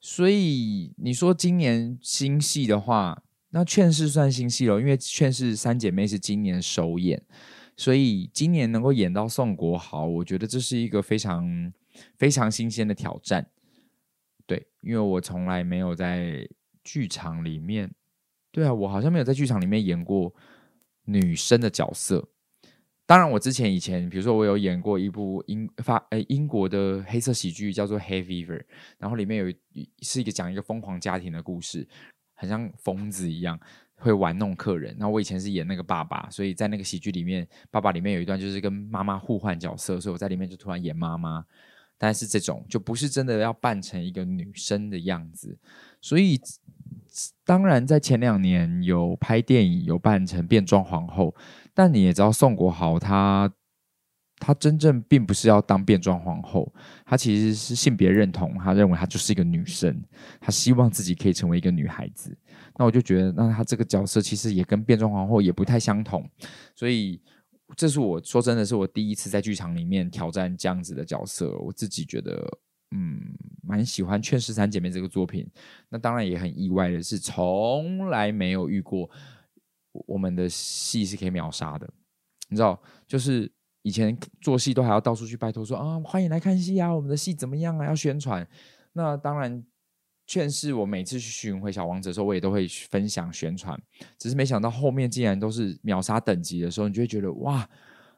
所以你说今年新戏的话，那劝世算新戏了，因为劝世三姐妹是今年首演，所以今年能够演到宋国豪，我觉得这是一个非常。非常新鲜的挑战，对，因为我从来没有在剧场里面，对啊，我好像没有在剧场里面演过女生的角色。当然，我之前以前，比如说我有演过一部英法呃英国的黑色喜剧，叫做《Hay Fever》，然后里面有一是一个讲一个疯狂家庭的故事，很像疯子一样会玩弄客人。那我以前是演那个爸爸，所以在那个喜剧里面，爸爸里面有一段就是跟妈妈互换角色，所以我在里面就突然演妈妈。但是这种就不是真的要扮成一个女生的样子，所以当然在前两年有拍电影有扮成变装皇后，但你也知道宋国豪他他真正并不是要当变装皇后，他其实是性别认同，他认为他就是一个女生，他希望自己可以成为一个女孩子。那我就觉得，那他这个角色其实也跟变装皇后也不太相同，所以。这是我说真的是我第一次在剧场里面挑战这样子的角色，我自己觉得嗯蛮喜欢《劝世三姐妹》这个作品。那当然也很意外的是，从来没有遇过我们的戏是可以秒杀的。你知道，就是以前做戏都还要到处去拜托说啊，欢迎来看戏啊，我们的戏怎么样啊，要宣传。那当然。劝是，我每次去巡回小王子的时候，我也都会分享宣传。只是没想到后面竟然都是秒杀等级的时候，你就会觉得哇，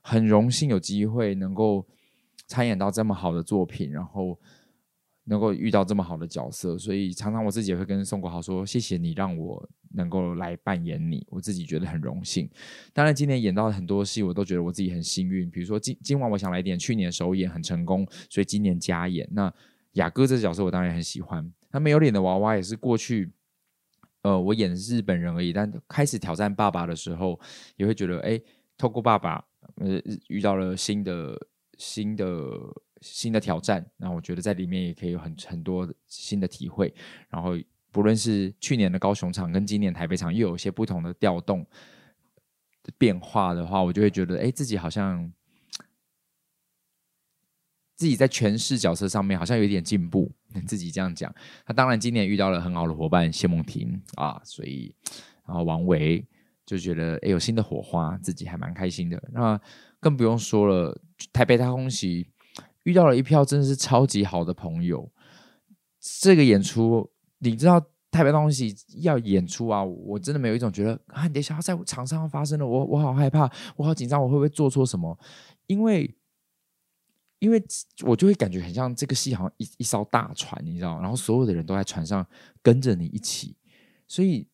很荣幸有机会能够参演到这么好的作品，然后能够遇到这么好的角色。所以常常我自己也会跟宋国豪说：“谢谢你让我能够来扮演你，我自己觉得很荣幸。”当然，今年演到很多戏，我都觉得我自己很幸运。比如说今今晚我想来点，去年首演很成功，所以今年加演。那雅哥这角色我当然很喜欢。他没有脸的娃娃也是过去，呃，我演的是日本人而已。但开始挑战爸爸的时候，也会觉得，哎，透过爸爸，呃，遇到了新的、新的、新的挑战。那我觉得在里面也可以有很很多新的体会。然后，不论是去年的高雄场跟今年台北场，又有一些不同的调动变化的话，我就会觉得，哎，自己好像。自己在诠释角色上面好像有一点进步，自己这样讲。他当然今年遇到了很好的伙伴谢梦婷啊，所以然后王维就觉得哎有新的火花，自己还蛮开心的。那更不用说了，台北大空袭遇到了一票真的是超级好的朋友。这个演出你知道台北大空袭要演出啊，我真的没有一种觉得啊，你等一下在场上发生了，我我好害怕，我好紧张，我会不会做错什么？因为。因为我就会感觉很像这个戏好像一一艘大船，你知道，然后所有的人都在船上跟着你一起，所以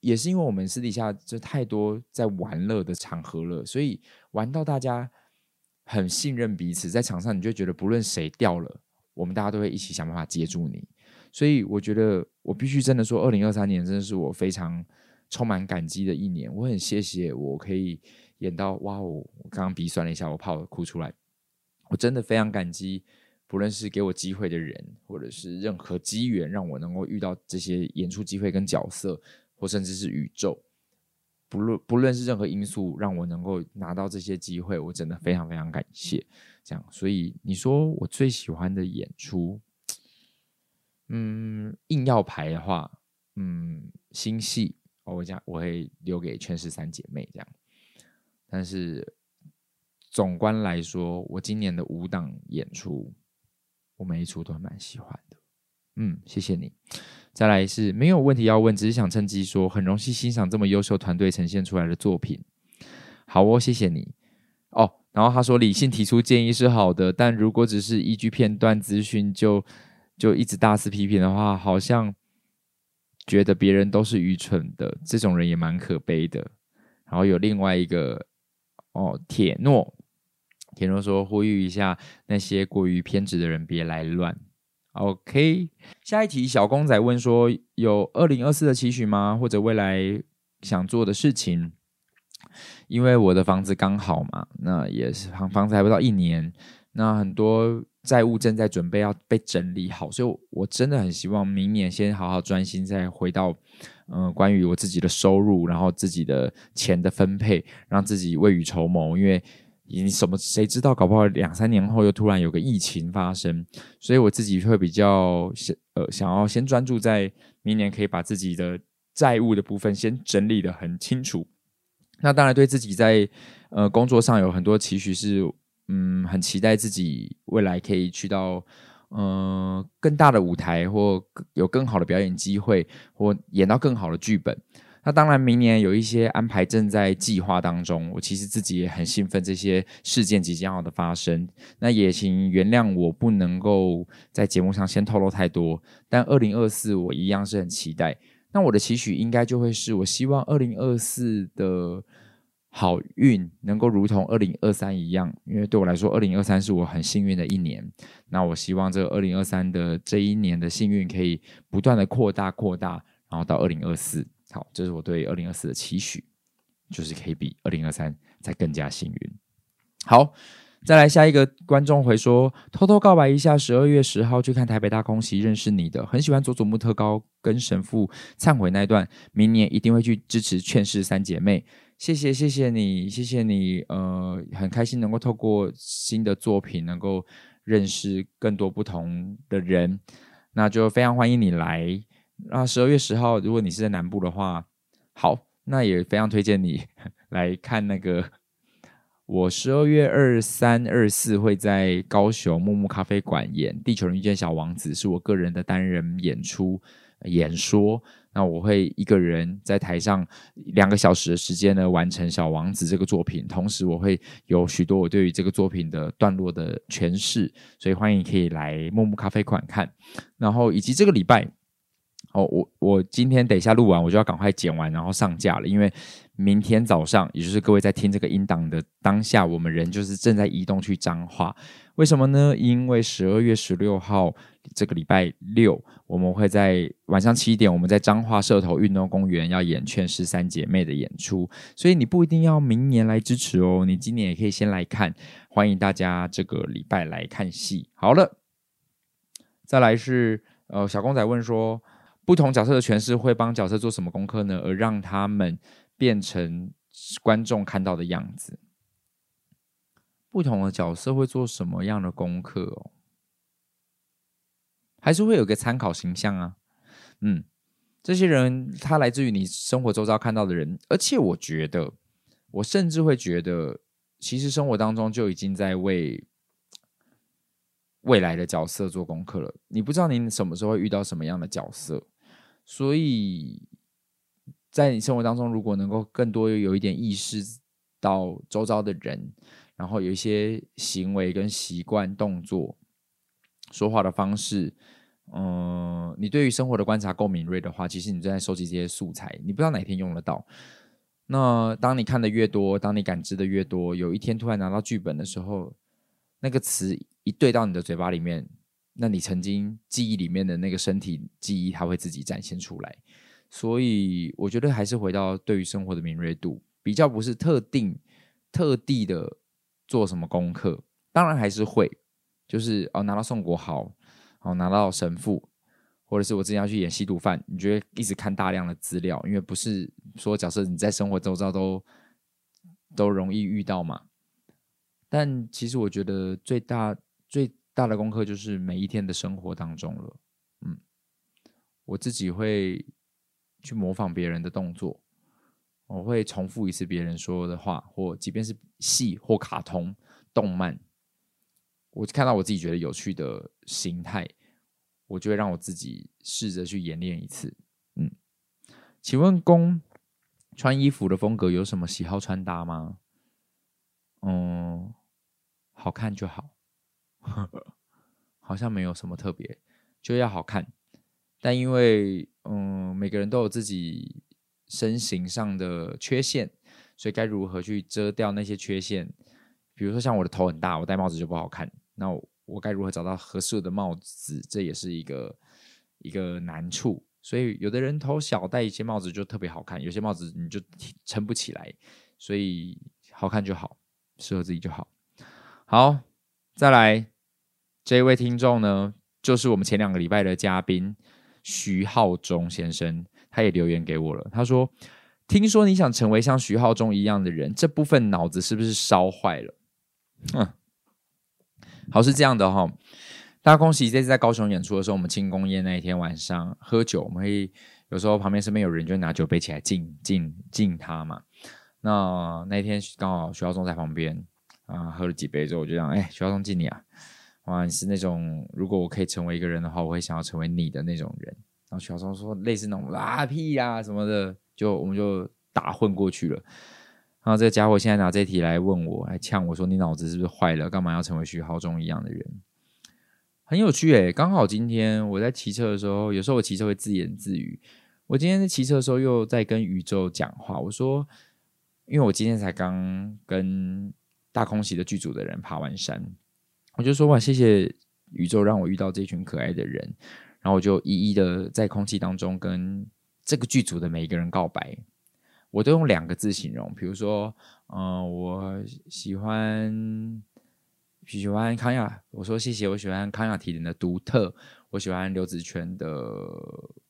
也是因为我们私底下就太多在玩乐的场合了，所以玩到大家很信任彼此，在场上你就觉得不论谁掉了，我们大家都会一起想办法接住你，所以我觉得我必须真的说，二零二三年真的是我非常充满感激的一年。我很谢谢我可以演到哇哦！我刚刚鼻酸了一下，我怕我哭出来。我真的非常感激，不论是给我机会的人，或者是任何机缘让我能够遇到这些演出机会跟角色，或甚至是宇宙。不论不论是任何因素让我能够拿到这些机会，我真的非常非常感谢。这样，所以你说我最喜欢的演出，嗯，硬要排的话，嗯，新戏，我讲我会留给《全世三姐妹》这样。但是总观来说，我今年的五档演出，我每一出都蛮喜欢的。嗯，谢谢你。再来是没有问题要问，只是想趁机说，很荣幸欣赏这么优秀团队呈现出来的作品。好哦，谢谢你。哦，然后他说，理性提出建议是好的，但如果只是依据片段资讯就就一直大肆批评的话，好像觉得别人都是愚蠢的，这种人也蛮可悲的。然后有另外一个哦，铁诺，铁诺说呼吁一下那些过于偏执的人别来乱。OK，下一题，小公仔问说：有二零二四的期许吗？或者未来想做的事情？因为我的房子刚好嘛，那也是房房子还不到一年，那很多债务正在准备要被整理好，所以我真的很希望明年先好好专心，再回到嗯、呃，关于我自己的收入，然后自己的钱的分配，让自己未雨绸缪，因为。你什么谁知道？搞不好两三年后又突然有个疫情发生，所以我自己会比较想呃想要先专注在明年可以把自己的债务的部分先整理得很清楚。那当然对自己在呃工作上有很多期许，是嗯很期待自己未来可以去到嗯、呃、更大的舞台，或有更好的表演机会，或演到更好的剧本。那当然，明年有一些安排正在计划当中。我其实自己也很兴奋，这些事件即将要的发生。那也请原谅我不能够在节目上先透露太多。但二零二四我一样是很期待。那我的期许应该就会是，我希望二零二四的好运能够如同二零二三一样，因为对我来说，二零二三是我很幸运的一年。那我希望这个二零二三的这一年的幸运可以不断的扩大扩大，然后到二零二四。好，这是我对二零二四的期许，就是可以比二零二三再更加幸运。好，再来下一个观众回说，偷偷告白一下，十二月十号去看台北大空袭，认识你的，很喜欢佐佐木特高跟神父忏悔那一段，明年一定会去支持劝世三姐妹。谢谢，谢谢你，谢谢你，呃，很开心能够透过新的作品，能够认识更多不同的人，那就非常欢迎你来。那十二月十号，如果你是在南部的话，好，那也非常推荐你 来看那个。我十二月二三、二四会在高雄木木咖啡馆演《地球人遇见小王子》，是我个人的单人演出演说。那我会一个人在台上两个小时的时间呢，完成《小王子》这个作品，同时我会有许多我对于这个作品的段落的诠释，所以欢迎可以来木木咖啡馆看。然后以及这个礼拜。哦，我我今天等一下录完，我就要赶快剪完，然后上架了。因为明天早上，也就是各位在听这个音档的当下，我们人就是正在移动去彰化。为什么呢？因为十二月十六号这个礼拜六，我们会在晚上七点，我们在彰化社头运动公园要演《劝世三姐妹》的演出。所以你不一定要明年来支持哦，你今年也可以先来看。欢迎大家这个礼拜来看戏。好了，再来是呃小公仔问说。不同角色的诠释会帮角色做什么功课呢？而让他们变成观众看到的样子。不同的角色会做什么样的功课哦？还是会有个参考形象啊？嗯，这些人他来自于你生活周遭看到的人，而且我觉得，我甚至会觉得，其实生活当中就已经在为。未来的角色做功课了，你不知道你什么时候会遇到什么样的角色。所以，在你生活当中，如果能够更多有一点意识到周遭的人，然后有一些行为跟习惯、动作、说话的方式，嗯，你对于生活的观察够敏锐的话，其实你正在收集这些素材，你不知道哪天用得到。那当你看的越多，当你感知的越多，有一天突然拿到剧本的时候，那个词一对到你的嘴巴里面，那你曾经记忆里面的那个身体记忆，它会自己展现出来。所以我觉得还是回到对于生活的敏锐度，比较不是特定、特地的做什么功课，当然还是会，就是哦拿到宋国豪，哦拿到神父，或者是我之前要去演吸毒犯，你觉得一直看大量的资料，因为不是说假设你在生活周遭都都容易遇到嘛。但其实我觉得最大最大的功课就是每一天的生活当中了，嗯，我自己会。去模仿别人的动作，我会重复一次别人说的话，或即便是戏或卡通、动漫，我看到我自己觉得有趣的形态，我就会让我自己试着去演练一次。嗯，请问公穿衣服的风格有什么喜好穿搭吗？嗯，好看就好，呵 呵好像没有什么特别，就要好看。但因为嗯，每个人都有自己身形上的缺陷，所以该如何去遮掉那些缺陷？比如说像我的头很大，我戴帽子就不好看。那，我该如何找到合适的帽子？这也是一个一个难处。所以有的人头小，戴一些帽子就特别好看；有些帽子你就撑不起来。所以好看就好，适合自己就好。好，再来这一位听众呢，就是我们前两个礼拜的嘉宾。徐浩中先生，他也留言给我了。他说：“听说你想成为像徐浩中一样的人，这部分脑子是不是烧坏了？”嗯，好，是这样的哈、大家恭喜这次在高雄演出的时候，我们庆功宴那一天晚上喝酒，我们会有时候旁边身边有人就拿酒杯起来敬敬敬他嘛。那那天刚好徐浩中在旁边啊，喝了几杯之后，我就讲：“哎，徐浩中敬你啊。”哇，你是那种如果我可以成为一个人的话，我会想要成为你的那种人。然后徐浩中说类似那种啊屁呀、啊、什么的，就我们就打混过去了。然后这个家伙现在拿这题来问我，来呛我说你脑子是不是坏了？干嘛要成为徐浩中一样的人？很有趣诶，刚好今天我在骑车的时候，有时候我骑车会自言自语。我今天在骑车的时候又在跟宇宙讲话，我说，因为我今天才刚跟大空袭的剧组的人爬完山。我就说哇，谢谢宇宙让我遇到这群可爱的人，然后我就一一的在空气当中跟这个剧组的每一个人告白。我都用两个字形容，比如说，嗯、我喜欢喜欢康雅，我说谢谢，我喜欢康雅提人的独特，我喜欢刘子权的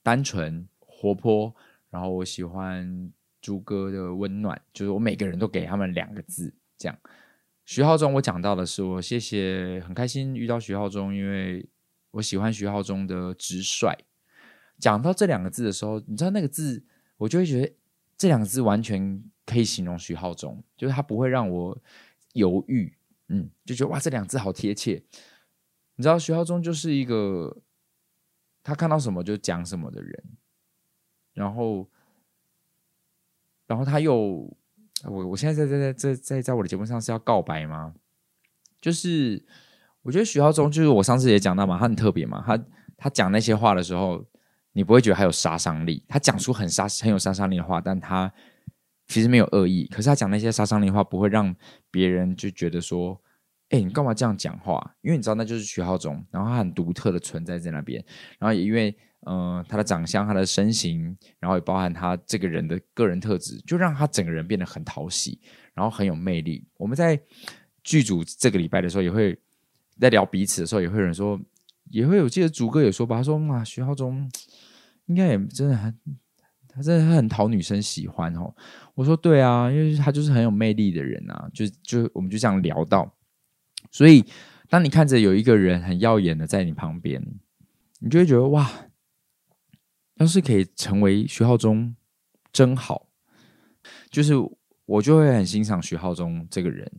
单纯活泼，然后我喜欢朱哥的温暖，就是我每个人都给他们两个字，这样。徐浩中，我讲到的是我谢谢，很开心遇到徐浩中，因为我喜欢徐浩中的直率。讲到这两个字的时候，你知道那个字，我就会觉得这两个字完全可以形容徐浩中，就是他不会让我犹豫，嗯，就觉得哇，这两字好贴切。你知道徐浩中就是一个他看到什么就讲什么的人，然后，然后他又。我我现在在在在在在在我的节目上是要告白吗？就是我觉得徐浩中，就是我上次也讲到嘛，他很特别嘛，他他讲那些话的时候，你不会觉得他有杀伤力。他讲出很杀很有杀伤力的话，但他其实没有恶意。可是他讲那些杀伤力的话，不会让别人就觉得说，哎，你干嘛这样讲话？因为你知道那就是徐浩中，然后他很独特的存在在那边，然后也因为。嗯、他的长相、他的身形，然后也包含他这个人的个人特质，就让他整个人变得很讨喜，然后很有魅力。我们在剧组这个礼拜的时候，也会在聊彼此的时候，也会有人说，也会有记得祖哥也说吧，他说哇，徐浩中应该也真的很，他真的很讨女生喜欢哦。我说对啊，因为他就是很有魅力的人啊，就就我们就这样聊到，所以当你看着有一个人很耀眼的在你旁边，你就会觉得哇。要是可以成为徐浩中，真好。就是我就会很欣赏徐浩中这个人。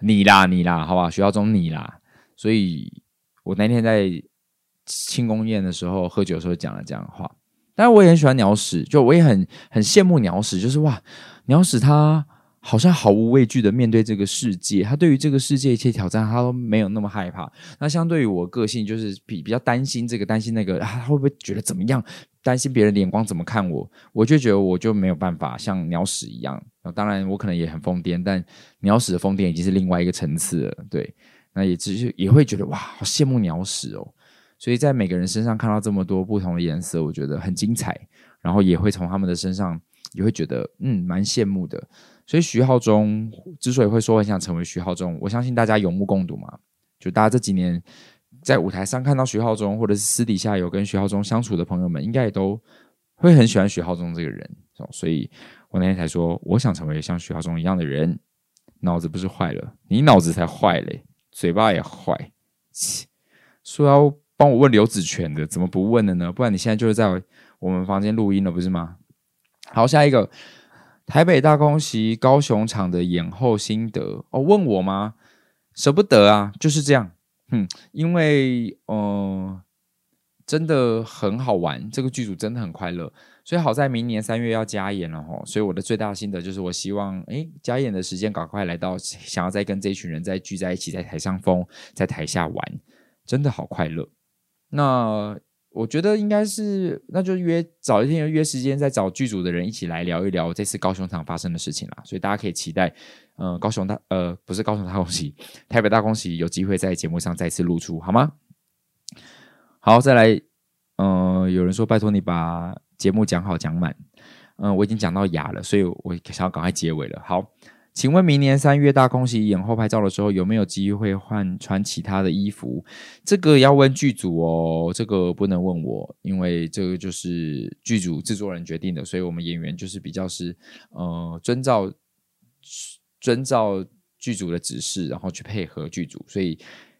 你啦，你啦，好吧，徐浩中你啦。所以我那天在庆功宴的时候喝酒的时候讲了这样的话。但是我也很喜欢鸟屎，就我也很很羡慕鸟屎，就是哇，鸟屎他。好像毫无畏惧的面对这个世界，他对于这个世界一切挑战，他都没有那么害怕。那相对于我个性，就是比比较担心这个，担心那个，啊，他会不会觉得怎么样？担心别人的眼光怎么看我？我就觉得我就没有办法像鸟屎一样。当然，我可能也很疯癫，但鸟屎的疯癫已经是另外一个层次了。对，那也只是也会觉得哇，好羡慕鸟屎哦。所以在每个人身上看到这么多不同的颜色，我觉得很精彩。然后也会从他们的身上也会觉得嗯，蛮羡慕的。所以徐浩中之所以会说很想成为徐浩中，我相信大家有目共睹嘛。就大家这几年在舞台上看到徐浩中，或者是私底下有跟徐浩中相处的朋友们，应该也都会很喜欢徐浩中这个人。所以我那天才说，我想成为像徐浩中一样的人。脑子不是坏了，你脑子才坏嘞，嘴巴也坏。说要帮我问刘子权的，怎么不问了呢？不然你现在就是在我们房间录音了，不是吗？好，下一个。台北大空袭，高雄场的演后心得哦？问我吗？舍不得啊，就是这样。哼，因为嗯、真的很好玩，这个剧组真的很快乐，所以好在明年三月要加演了哈。所以我的最大心得就是，我希望诶加演的时间赶快来到，想要再跟这群人再聚在一起，在台上疯，在台下玩，真的好快乐。那。我觉得应该是，那就约早一天约时间，再找剧组的人一起来聊一聊这次高雄场发生的事情啦。所以大家可以期待，呃，高雄大呃不是高雄大恭喜，台北大恭喜有机会在节目上再次露出，好吗？好，再来，嗯、有人说拜托你把节目讲好讲满，嗯、我已经讲到哑了，所以我想要赶快结尾了。好。请问明年三月大空袭演后拍照的时候有没有机会换穿其他的衣服？这个要问剧组哦，这个不能问我，因为这个就是剧组制作人决定的，所以我们演员就是比较是呃遵照遵照剧组的指示，然后去配合剧组，所以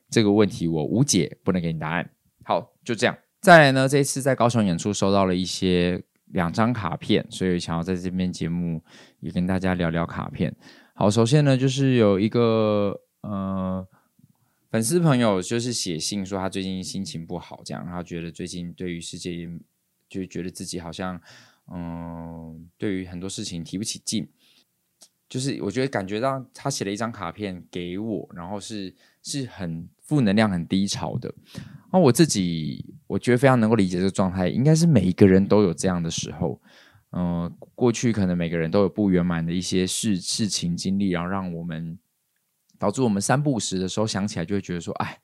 这个问题我无解，不能给你答案。好，就这样。再来呢，这一次在高雄演出收到了一些两张卡片，所以想要在这边节目也跟大家聊聊卡片。好，首先呢，就是有一个呃粉丝朋友，就是写信说他最近心情不好，这样，他觉得最近对于世界，就觉得自己好像嗯、对于很多事情提不起劲，就是我觉得感觉到他写了一张卡片给我，然后是是很负能量、很低潮的。那我自己我觉得非常能够理解这个状态，应该是每一个人都有这样的时候。嗯、过去可能每个人都有不圆满的一些事事情经历，然后让我们导致我们三不五时的时候想起来就会觉得说，哎，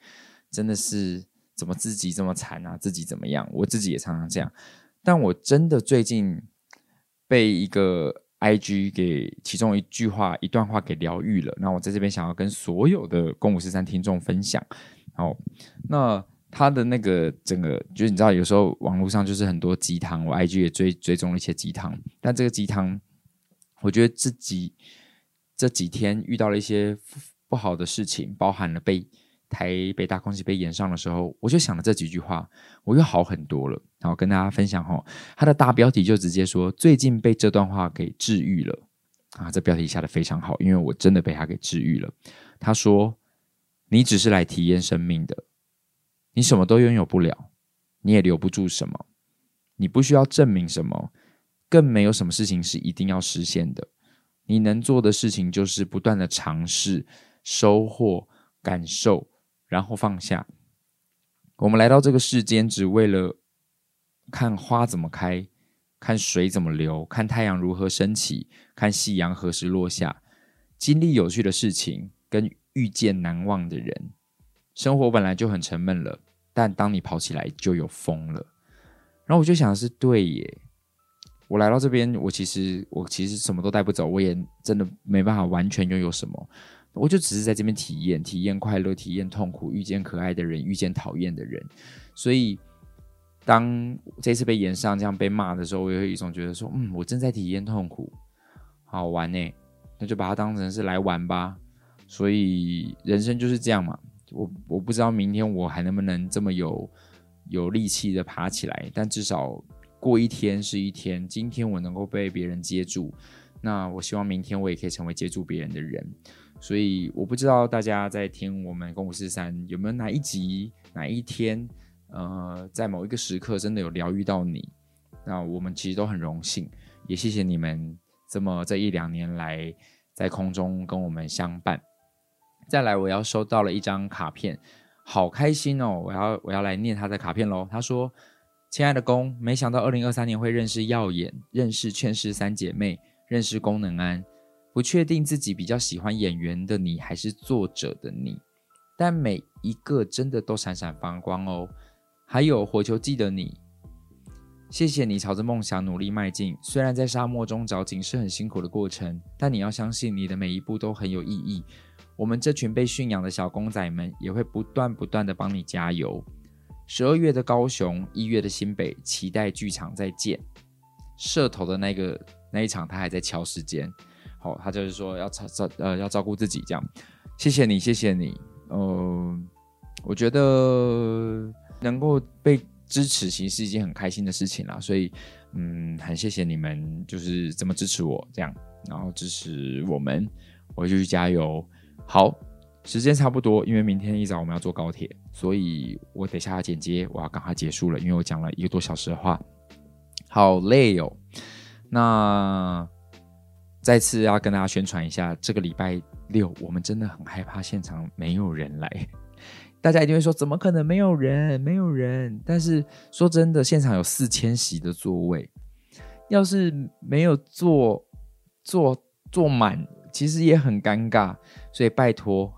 真的是怎么自己这么惨啊，自己怎么样？我自己也常常这样。但我真的最近被一个 IG 给其中一句话、一段话给疗愈了。那我在这边想要跟所有的公五十三听众分享。好，那。他的那个整个，就是你知道，有时候网络上就是很多鸡汤，我 IG 也追追踪了一些鸡汤。但这个鸡汤，我觉得自己这几天遇到了一些不好的事情，包含了被台北大空气被延上的时候，我就想了这几句话，我又好很多了。然后跟大家分享哈，他的大标题就直接说：“最近被这段话给治愈了。”啊，这标题下得非常好，因为我真的被他给治愈了。他说：“你只是来体验生命的。”你什么都拥有不了，你也留不住什么，你不需要证明什么，更没有什么事情是一定要实现的。你能做的事情就是不断的尝试、收获、感受，然后放下。我们来到这个世间，只为了看花怎么开，看水怎么流，看太阳如何升起，看夕阳何时落下，经历有趣的事情，跟遇见难忘的人。生活本来就很沉闷了，但当你跑起来就有风了。然后我就想是，对耶，我来到这边，我其实我其实什么都带不走，我也真的没办法完全拥有什么，我就只是在这边体验，体验快乐，体验痛苦，遇见可爱的人，遇见讨厌的人。所以，当这次被延上这样被骂的时候，我有一种觉得说，嗯，我正在体验痛苦，好玩呢，那就把它当成是来玩吧。所以人生就是这样嘛。我我不知道明天我还能不能这么有有力气的爬起来，但至少过一天是一天。今天我能够被别人接住，那我希望明天我也可以成为接住别人的人。所以我不知道大家在听我们公五四三有没有哪一集哪一天，呃，在某一个时刻真的有疗愈到你。那我们其实都很荣幸，也谢谢你们这么这一两年来在空中跟我们相伴。再来，我要收到了一张卡片，好开心哦！我要我要来念他的卡片喽。他说：“亲爱的公，没想到二零二三年会认识耀眼，认识劝世三姐妹，认识功能安。不确定自己比较喜欢演员的你，还是作者的你。但每一个真的都闪闪发光哦。还有火球记得你，谢谢你朝着梦想努力迈进。虽然在沙漠中找景是很辛苦的过程，但你要相信你的每一步都很有意义。我们这群被驯养的小公仔们也会不断不断的帮你加油。十二月的高雄，一月的新北，期待剧场再见。社头的那个那一场，他还在敲时间。好，他就是说要照照呃要照顾自己这样。谢谢你，谢谢你。嗯、我觉得能够被支持，其实是一件很开心的事情啦。所以，嗯，很谢谢你们，就是这么支持我这样，然后支持我们，我就去加油。好，时间差不多，因为明天一早我们要坐高铁，所以我等下要剪接，我要赶快结束了，因为我讲了一个多小时的话，好累哦。那。再次要跟大家宣传一下，这个礼拜六我们真的很害怕现场没有人来。大家一定会说，怎么可能没有人？没有人。但是说真的，现场有四千席的座位，要是没有坐坐坐满，其实也很尴尬。所以拜托，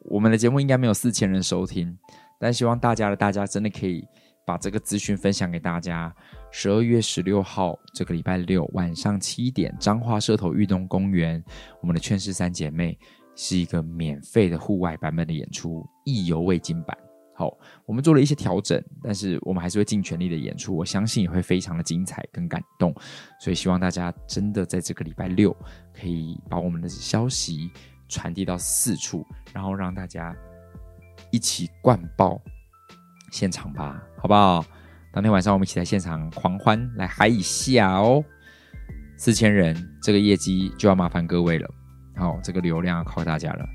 我们的节目应该没有四千人收听，但希望大家的大家真的可以。把这个资讯分享给大家。十二月十六号，这个礼拜六晚上七点，彰化社头运动公园，我们的劝世三姐妹是一个免费的户外版本的演出，意犹未尽版。好，我们做了一些调整，但是我们还是会尽全力的演出，我相信也会非常的精彩跟感动。所以希望大家真的在这个礼拜六可以把我们的消息传递到四处，然后让大家一起灌爆。现场吧，好不好？当天晚上我们一起在现场狂欢，来嗨一下哦！四千人，这个业绩就要麻烦各位了。好，这个流量要靠大家了。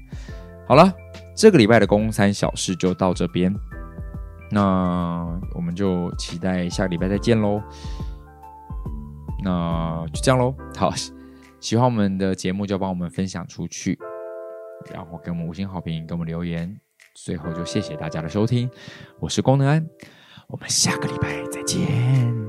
好了，这个礼拜的公三小事就到这边，那我们就期待下个礼拜再见喽。那就这样喽。好，喜欢我们的节目就帮我们分享出去，然后给我们五星好评，给我们留言。最后就谢谢大家的收听，我是功能安，我们下个礼拜再见。